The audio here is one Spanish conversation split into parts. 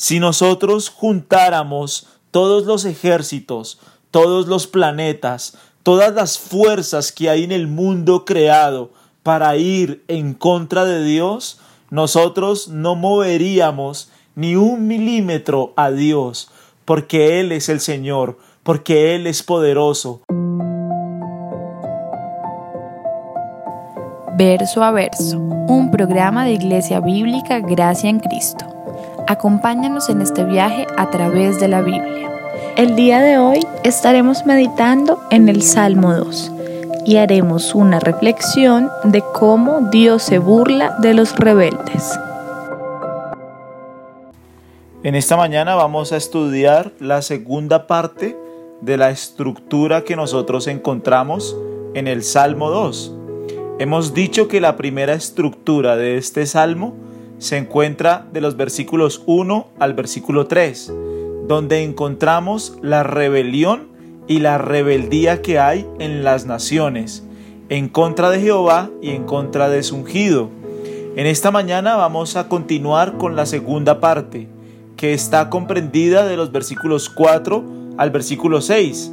Si nosotros juntáramos todos los ejércitos, todos los planetas, todas las fuerzas que hay en el mundo creado para ir en contra de Dios, nosotros no moveríamos ni un milímetro a Dios, porque Él es el Señor, porque Él es poderoso. Verso a verso, un programa de Iglesia Bíblica Gracia en Cristo. Acompáñanos en este viaje a través de la Biblia. El día de hoy estaremos meditando en el Salmo 2 y haremos una reflexión de cómo Dios se burla de los rebeldes. En esta mañana vamos a estudiar la segunda parte de la estructura que nosotros encontramos en el Salmo 2. Hemos dicho que la primera estructura de este salmo se encuentra de los versículos 1 al versículo 3, donde encontramos la rebelión y la rebeldía que hay en las naciones, en contra de Jehová y en contra de su ungido. En esta mañana vamos a continuar con la segunda parte, que está comprendida de los versículos 4 al versículo 6.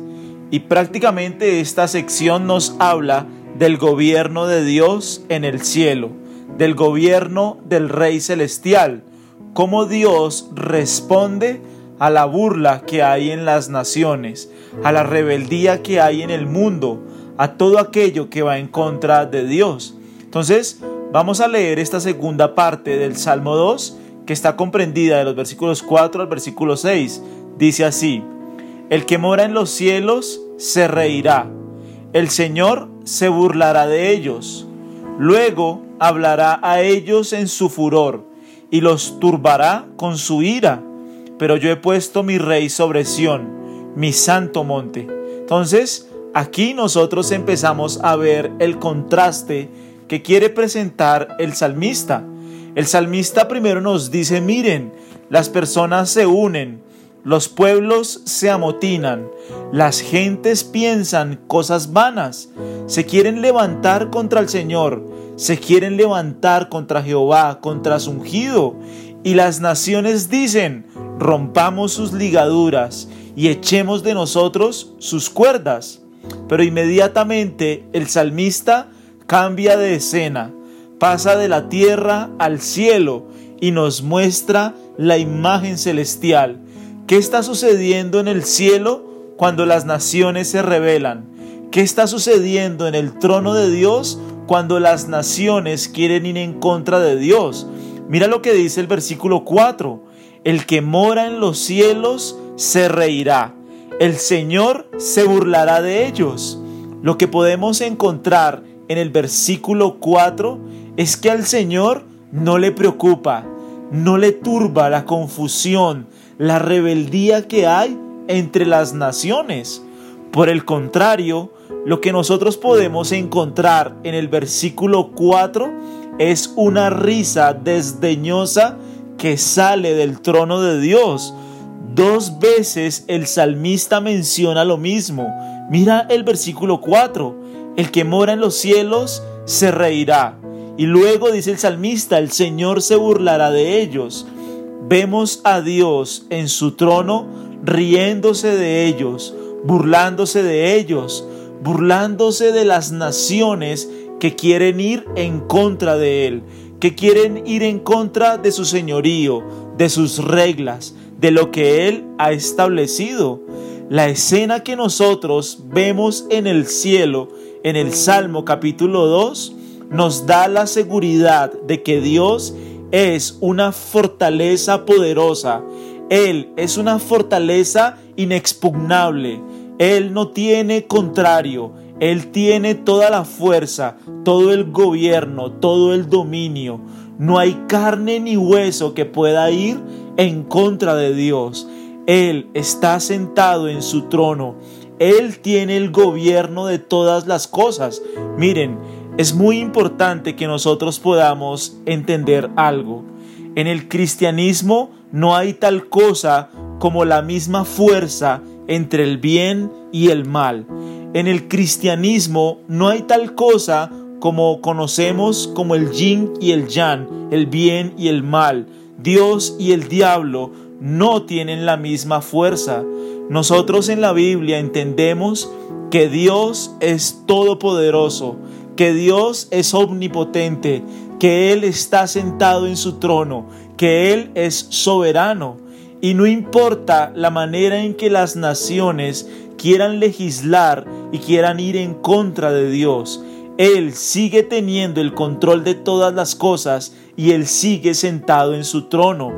Y prácticamente esta sección nos habla del gobierno de Dios en el cielo del gobierno del Rey Celestial, cómo Dios responde a la burla que hay en las naciones, a la rebeldía que hay en el mundo, a todo aquello que va en contra de Dios. Entonces, vamos a leer esta segunda parte del Salmo 2, que está comprendida de los versículos 4 al versículo 6. Dice así, El que mora en los cielos se reirá, el Señor se burlará de ellos. Luego hablará a ellos en su furor y los turbará con su ira. Pero yo he puesto mi rey sobre Sión, mi santo monte. Entonces, aquí nosotros empezamos a ver el contraste que quiere presentar el salmista. El salmista primero nos dice, miren, las personas se unen, los pueblos se amotinan, las gentes piensan cosas vanas, se quieren levantar contra el Señor, se quieren levantar contra Jehová, contra su ungido. Y las naciones dicen, rompamos sus ligaduras y echemos de nosotros sus cuerdas. Pero inmediatamente el salmista cambia de escena, pasa de la tierra al cielo y nos muestra la imagen celestial ¿Qué está sucediendo en el cielo cuando las naciones se rebelan? ¿Qué está sucediendo en el trono de Dios cuando las naciones quieren ir en contra de Dios? Mira lo que dice el versículo 4. El que mora en los cielos se reirá. El Señor se burlará de ellos. Lo que podemos encontrar en el versículo 4 es que al Señor no le preocupa, no le turba la confusión, la rebeldía que hay entre las naciones. Por el contrario, lo que nosotros podemos encontrar en el versículo 4 es una risa desdeñosa que sale del trono de Dios. Dos veces el salmista menciona lo mismo. Mira el versículo 4. El que mora en los cielos se reirá. Y luego dice el salmista, el Señor se burlará de ellos vemos a Dios en su trono riéndose de ellos, burlándose de ellos, burlándose de las naciones que quieren ir en contra de Él, que quieren ir en contra de su señorío, de sus reglas, de lo que Él ha establecido. La escena que nosotros vemos en el cielo, en el Salmo capítulo 2, nos da la seguridad de que Dios es una fortaleza poderosa. Él es una fortaleza inexpugnable. Él no tiene contrario. Él tiene toda la fuerza, todo el gobierno, todo el dominio. No hay carne ni hueso que pueda ir en contra de Dios. Él está sentado en su trono. Él tiene el gobierno de todas las cosas. Miren, es muy importante que nosotros podamos entender algo. En el cristianismo no hay tal cosa como la misma fuerza entre el bien y el mal. En el cristianismo no hay tal cosa como conocemos como el yin y el yang, el bien y el mal, Dios y el diablo. no tienen la misma fuerza. Nosotros en la Biblia entendemos que Dios es todopoderoso, que Dios es omnipotente, que Él está sentado en su trono, que Él es soberano. Y no importa la manera en que las naciones quieran legislar y quieran ir en contra de Dios, Él sigue teniendo el control de todas las cosas y Él sigue sentado en su trono.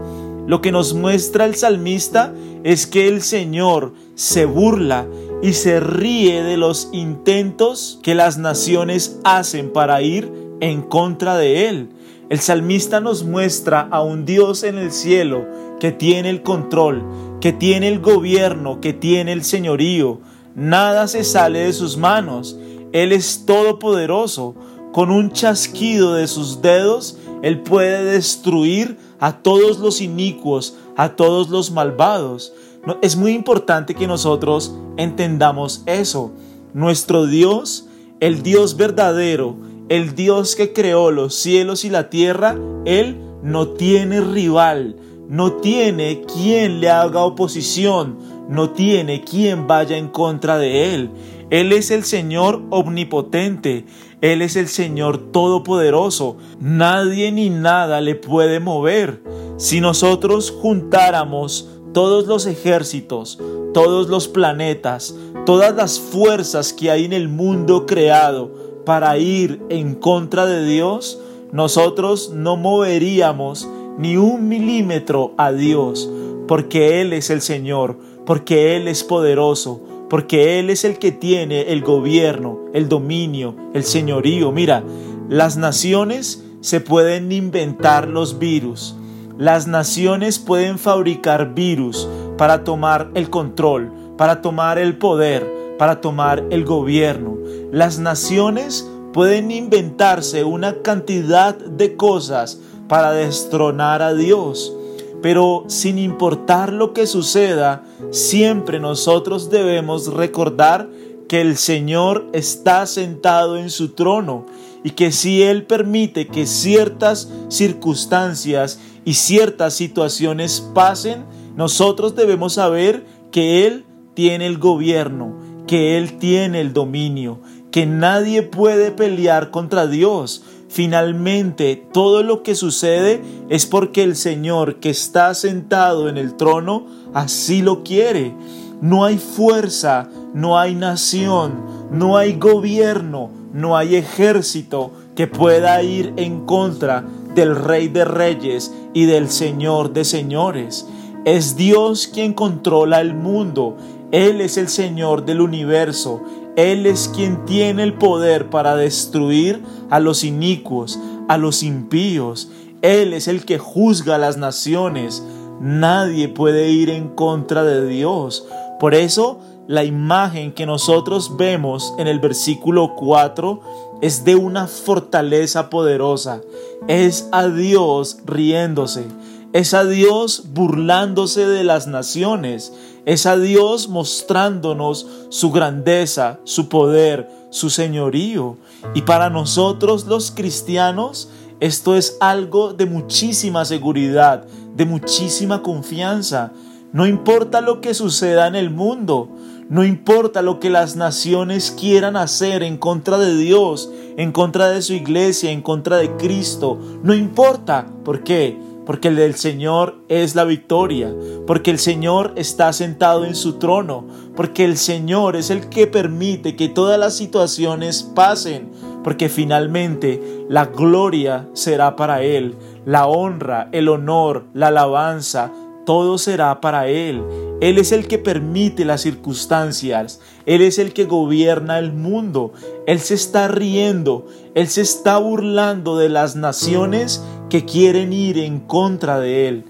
Lo que nos muestra el salmista es que el Señor se burla y se ríe de los intentos que las naciones hacen para ir en contra de Él. El salmista nos muestra a un Dios en el cielo que tiene el control, que tiene el gobierno, que tiene el señorío. Nada se sale de sus manos. Él es todopoderoso. Con un chasquido de sus dedos, Él puede destruir a todos los inicuos, a todos los malvados. Es muy importante que nosotros entendamos eso. Nuestro Dios, el Dios verdadero, el Dios que creó los cielos y la tierra, Él no tiene rival, no tiene quien le haga oposición, no tiene quien vaya en contra de Él. Él es el Señor omnipotente, Él es el Señor todopoderoso, nadie ni nada le puede mover. Si nosotros juntáramos todos los ejércitos, todos los planetas, todas las fuerzas que hay en el mundo creado, para ir en contra de Dios, nosotros no moveríamos ni un milímetro a Dios, porque Él es el Señor, porque Él es poderoso, porque Él es el que tiene el gobierno, el dominio, el señorío. Mira, las naciones se pueden inventar los virus, las naciones pueden fabricar virus para tomar el control, para tomar el poder, para tomar el gobierno. Las naciones pueden inventarse una cantidad de cosas para destronar a Dios. Pero sin importar lo que suceda, siempre nosotros debemos recordar que el Señor está sentado en su trono y que si Él permite que ciertas circunstancias y ciertas situaciones pasen, nosotros debemos saber que Él tiene el gobierno que Él tiene el dominio, que nadie puede pelear contra Dios. Finalmente, todo lo que sucede es porque el Señor que está sentado en el trono así lo quiere. No hay fuerza, no hay nación, no hay gobierno, no hay ejército que pueda ir en contra del Rey de Reyes y del Señor de Señores. Es Dios quien controla el mundo él es el Señor del universo. Él es quien tiene el poder para destruir a los inicuos, a los impíos. Él es el que juzga a las naciones. Nadie puede ir en contra de Dios. Por eso, la imagen que nosotros vemos en el versículo 4 es de una fortaleza poderosa. Es a Dios riéndose. Es a Dios burlándose de las naciones. Es a Dios mostrándonos su grandeza, su poder, su señorío. Y para nosotros los cristianos, esto es algo de muchísima seguridad, de muchísima confianza. No importa lo que suceda en el mundo, no importa lo que las naciones quieran hacer en contra de Dios, en contra de su iglesia, en contra de Cristo, no importa. ¿Por qué? porque el del Señor es la victoria, porque el Señor está sentado en su trono, porque el Señor es el que permite que todas las situaciones pasen, porque finalmente la gloria será para Él, la honra, el honor, la alabanza, todo será para Él. Él es el que permite las circunstancias, Él es el que gobierna el mundo, Él se está riendo, Él se está burlando de las naciones que quieren ir en contra de Él.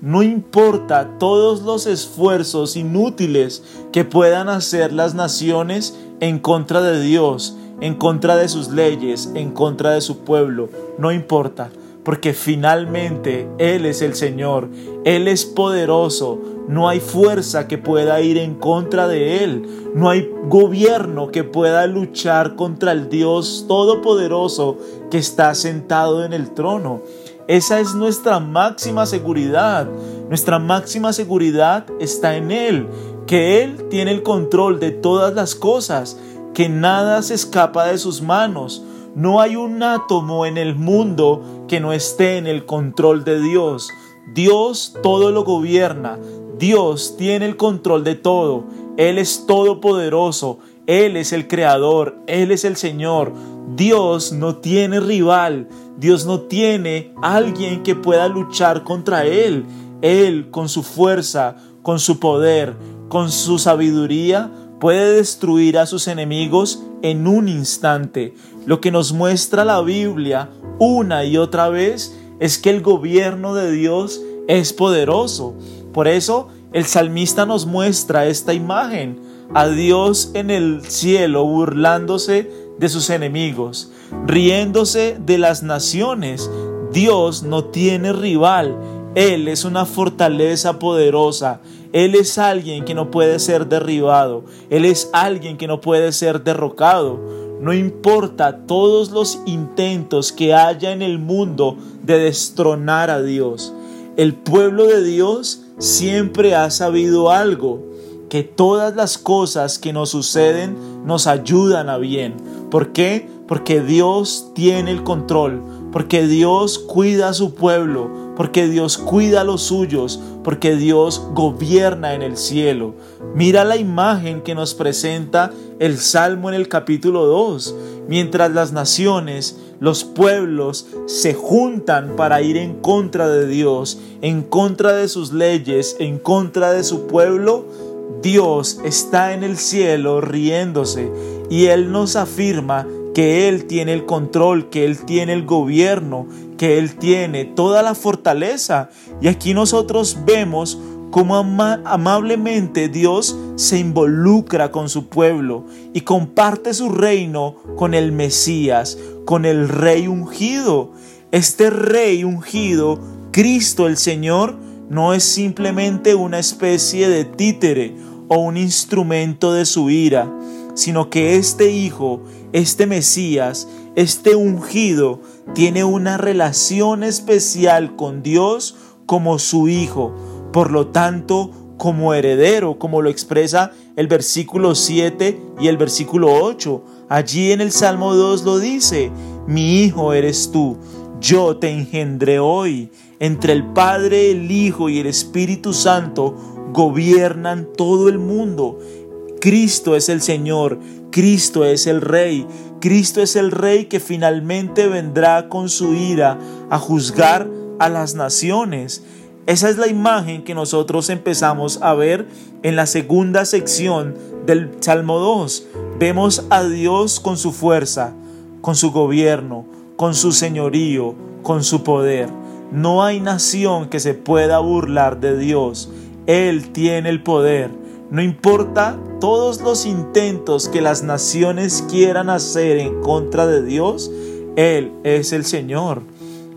No importa todos los esfuerzos inútiles que puedan hacer las naciones en contra de Dios, en contra de sus leyes, en contra de su pueblo, no importa, porque finalmente Él es el Señor, Él es poderoso, no hay fuerza que pueda ir en contra de Él, no hay gobierno que pueda luchar contra el Dios Todopoderoso que está sentado en el trono. Esa es nuestra máxima seguridad. Nuestra máxima seguridad está en Él, que Él tiene el control de todas las cosas, que nada se escapa de sus manos. No hay un átomo en el mundo que no esté en el control de Dios. Dios todo lo gobierna. Dios tiene el control de todo. Él es todopoderoso. Él es el creador. Él es el Señor. Dios no tiene rival. Dios no tiene alguien que pueda luchar contra Él. Él, con su fuerza, con su poder, con su sabiduría, puede destruir a sus enemigos en un instante. Lo que nos muestra la Biblia una y otra vez es que el gobierno de Dios es poderoso. Por eso el salmista nos muestra esta imagen, a Dios en el cielo burlándose de sus enemigos, riéndose de las naciones. Dios no tiene rival, Él es una fortaleza poderosa, Él es alguien que no puede ser derribado, Él es alguien que no puede ser derrocado. No importa todos los intentos que haya en el mundo de destronar a Dios. El pueblo de Dios siempre ha sabido algo, que todas las cosas que nos suceden nos ayudan a bien. ¿Por qué? Porque Dios tiene el control, porque Dios cuida a su pueblo, porque Dios cuida a los suyos, porque Dios gobierna en el cielo. Mira la imagen que nos presenta el Salmo en el capítulo 2. Mientras las naciones, los pueblos se juntan para ir en contra de Dios, en contra de sus leyes, en contra de su pueblo, Dios está en el cielo riéndose y Él nos afirma que Él tiene el control, que Él tiene el gobierno, que Él tiene toda la fortaleza. Y aquí nosotros vemos cómo amablemente Dios se involucra con su pueblo y comparte su reino con el Mesías, con el Rey ungido. Este Rey ungido, Cristo el Señor, no es simplemente una especie de títere o un instrumento de su ira, sino que este Hijo, este Mesías, este ungido, tiene una relación especial con Dios como su Hijo por lo tanto, como heredero, como lo expresa el versículo 7 y el versículo 8. Allí en el Salmo 2 lo dice, mi hijo eres tú, yo te engendré hoy. Entre el Padre, el Hijo y el Espíritu Santo gobiernan todo el mundo. Cristo es el Señor, Cristo es el Rey, Cristo es el Rey que finalmente vendrá con su ira a juzgar a las naciones. Esa es la imagen que nosotros empezamos a ver en la segunda sección del Salmo 2. Vemos a Dios con su fuerza, con su gobierno, con su señorío, con su poder. No hay nación que se pueda burlar de Dios. Él tiene el poder. No importa todos los intentos que las naciones quieran hacer en contra de Dios, Él es el Señor.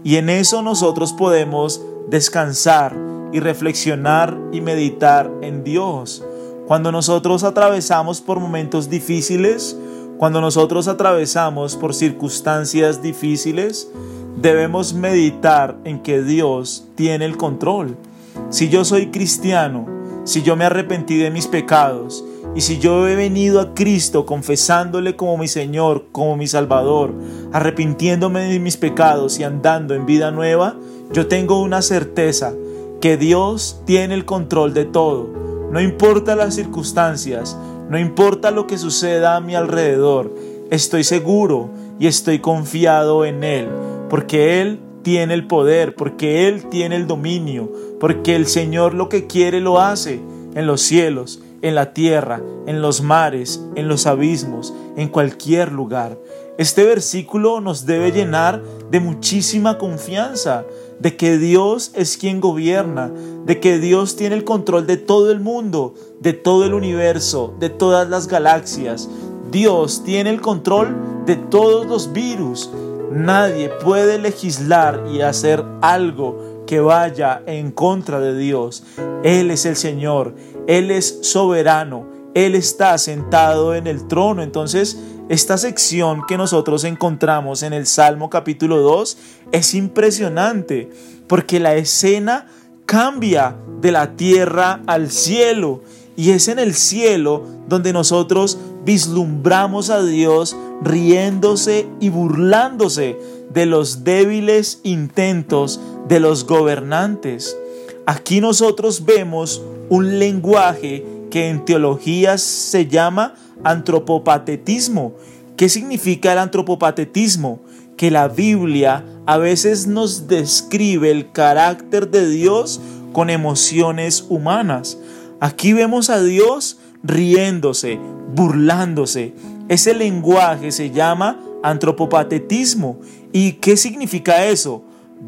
Y en eso nosotros podemos descansar y reflexionar y meditar en Dios. Cuando nosotros atravesamos por momentos difíciles, cuando nosotros atravesamos por circunstancias difíciles, debemos meditar en que Dios tiene el control. Si yo soy cristiano, si yo me arrepentí de mis pecados, y si yo he venido a Cristo confesándole como mi Señor, como mi Salvador, arrepintiéndome de mis pecados y andando en vida nueva, yo tengo una certeza que Dios tiene el control de todo. No importa las circunstancias, no importa lo que suceda a mi alrededor, estoy seguro y estoy confiado en Él, porque Él tiene el poder, porque Él tiene el dominio, porque el Señor lo que quiere lo hace en los cielos, en la tierra, en los mares, en los abismos, en cualquier lugar. Este versículo nos debe llenar de muchísima confianza, de que Dios es quien gobierna, de que Dios tiene el control de todo el mundo, de todo el universo, de todas las galaxias. Dios tiene el control de todos los virus. Nadie puede legislar y hacer algo que vaya en contra de Dios. Él es el Señor, Él es soberano, Él está sentado en el trono. Entonces, esta sección que nosotros encontramos en el Salmo capítulo 2 es impresionante porque la escena cambia de la tierra al cielo. Y es en el cielo donde nosotros vislumbramos a Dios riéndose y burlándose de los débiles intentos de los gobernantes. Aquí nosotros vemos un lenguaje que en teología se llama antropopatetismo. ¿Qué significa el antropopatetismo? Que la Biblia a veces nos describe el carácter de Dios con emociones humanas. Aquí vemos a Dios riéndose, burlándose. Ese lenguaje se llama antropopatetismo. ¿Y qué significa eso?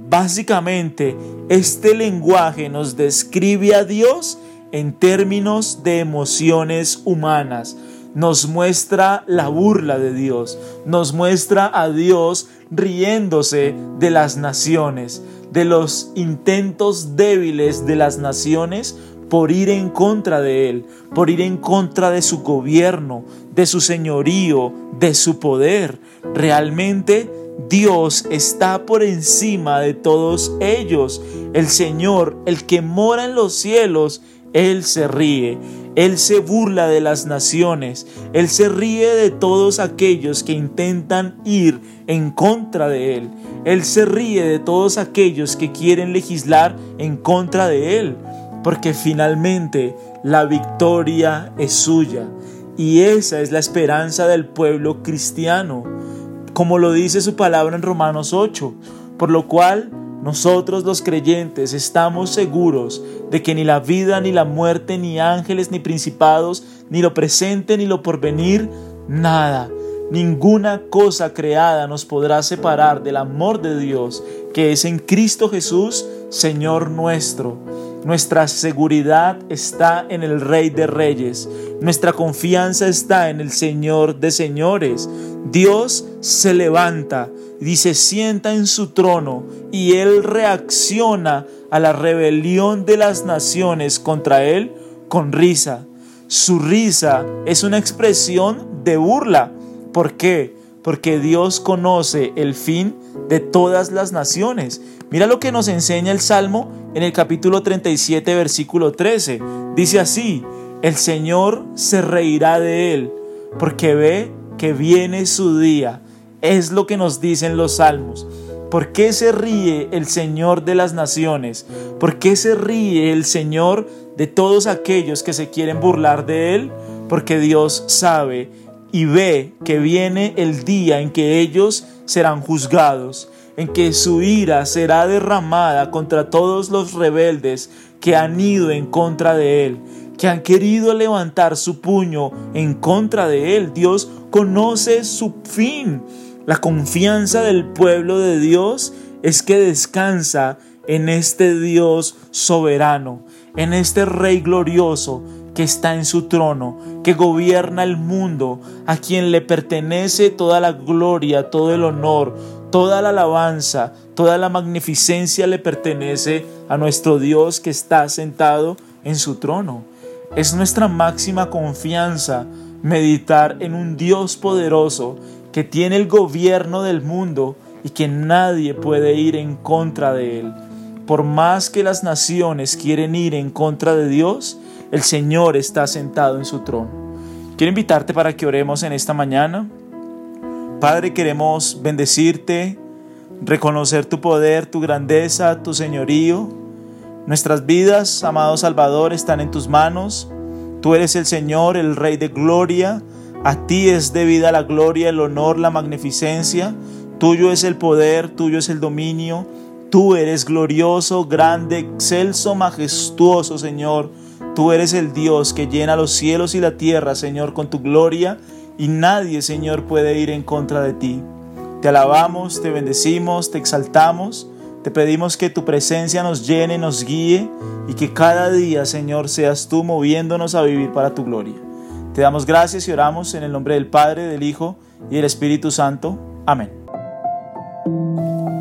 Básicamente, este lenguaje nos describe a Dios en términos de emociones humanas. Nos muestra la burla de Dios, nos muestra a Dios riéndose de las naciones, de los intentos débiles de las naciones por ir en contra de Él, por ir en contra de su gobierno, de su señorío, de su poder. Realmente Dios está por encima de todos ellos. El Señor, el que mora en los cielos, Él se ríe. Él se burla de las naciones. Él se ríe de todos aquellos que intentan ir en contra de Él. Él se ríe de todos aquellos que quieren legislar en contra de Él. Porque finalmente la victoria es suya. Y esa es la esperanza del pueblo cristiano como lo dice su palabra en Romanos 8, por lo cual nosotros los creyentes estamos seguros de que ni la vida, ni la muerte, ni ángeles, ni principados, ni lo presente, ni lo porvenir, nada, ninguna cosa creada nos podrá separar del amor de Dios que es en Cristo Jesús, Señor nuestro. Nuestra seguridad está en el Rey de Reyes. Nuestra confianza está en el Señor de Señores. Dios se levanta y se sienta en su trono y Él reacciona a la rebelión de las naciones contra Él con risa. Su risa es una expresión de burla. ¿Por qué? Porque Dios conoce el fin de todas las naciones. Mira lo que nos enseña el Salmo en el capítulo 37, versículo 13. Dice así, el Señor se reirá de él, porque ve que viene su día. Es lo que nos dicen los salmos. ¿Por qué se ríe el Señor de las naciones? ¿Por qué se ríe el Señor de todos aquellos que se quieren burlar de Él? Porque Dios sabe y ve que viene el día en que ellos serán juzgados, en que su ira será derramada contra todos los rebeldes que han ido en contra de Él, que han querido levantar su puño en contra de Él. Dios conoce su fin. La confianza del pueblo de Dios es que descansa en este Dios soberano, en este Rey glorioso que está en su trono, que gobierna el mundo, a quien le pertenece toda la gloria, todo el honor, toda la alabanza, toda la magnificencia le pertenece a nuestro Dios que está sentado en su trono. Es nuestra máxima confianza meditar en un Dios poderoso que tiene el gobierno del mundo y que nadie puede ir en contra de él. Por más que las naciones quieren ir en contra de Dios, el Señor está sentado en su trono. Quiero invitarte para que oremos en esta mañana. Padre, queremos bendecirte, reconocer tu poder, tu grandeza, tu señorío. Nuestras vidas, amado Salvador, están en tus manos. Tú eres el Señor, el Rey de gloria. A ti es debida la gloria, el honor, la magnificencia. Tuyo es el poder, tuyo es el dominio. Tú eres glorioso, grande, excelso, majestuoso, Señor. Tú eres el Dios que llena los cielos y la tierra, Señor, con tu gloria, y nadie, Señor, puede ir en contra de ti. Te alabamos, te bendecimos, te exaltamos, te pedimos que tu presencia nos llene, nos guíe, y que cada día, Señor, seas tú moviéndonos a vivir para tu gloria. Te damos gracias y oramos en el nombre del Padre, del Hijo y del Espíritu Santo. Amén.